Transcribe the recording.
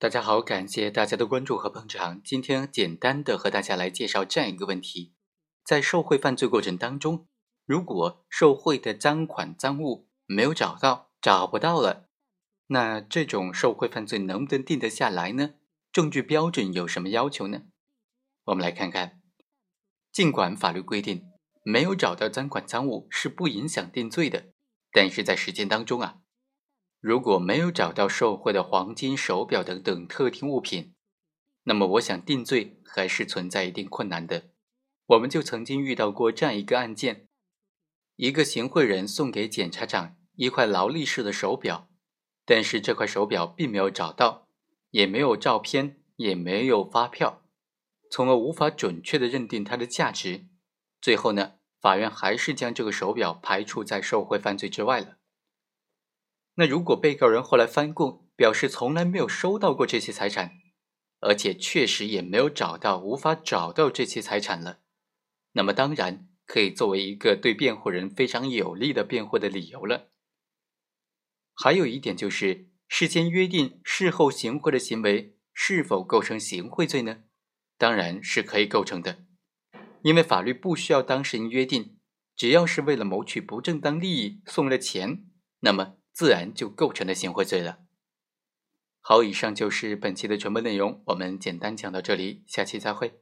大家好，感谢大家的关注和捧场。今天简单的和大家来介绍这样一个问题：在受贿犯罪过程当中，如果受贿的赃款赃物没有找到，找不到了，那这种受贿犯罪能不能定得下来呢？证据标准有什么要求呢？我们来看看。尽管法律规定没有找到赃款赃物是不影响定罪的，但是在实践当中啊。如果没有找到受贿的黄金、手表等等特定物品，那么我想定罪还是存在一定困难的。我们就曾经遇到过这样一个案件：一个行贿人送给检察长一块劳力士的手表，但是这块手表并没有找到，也没有照片，也没有发票，从而无法准确的认定它的价值。最后呢，法院还是将这个手表排除在受贿犯罪之外了。那如果被告人后来翻供，表示从来没有收到过这些财产，而且确实也没有找到、无法找到这些财产了，那么当然可以作为一个对辩护人非常有利的辩护的理由了。还有一点就是，事先约定、事后行贿的行为是否构成行贿罪呢？当然是可以构成的，因为法律不需要当事人约定，只要是为了谋取不正当利益送了钱，那么。自然就构成了行贿罪了。好，以上就是本期的全部内容，我们简单讲到这里，下期再会。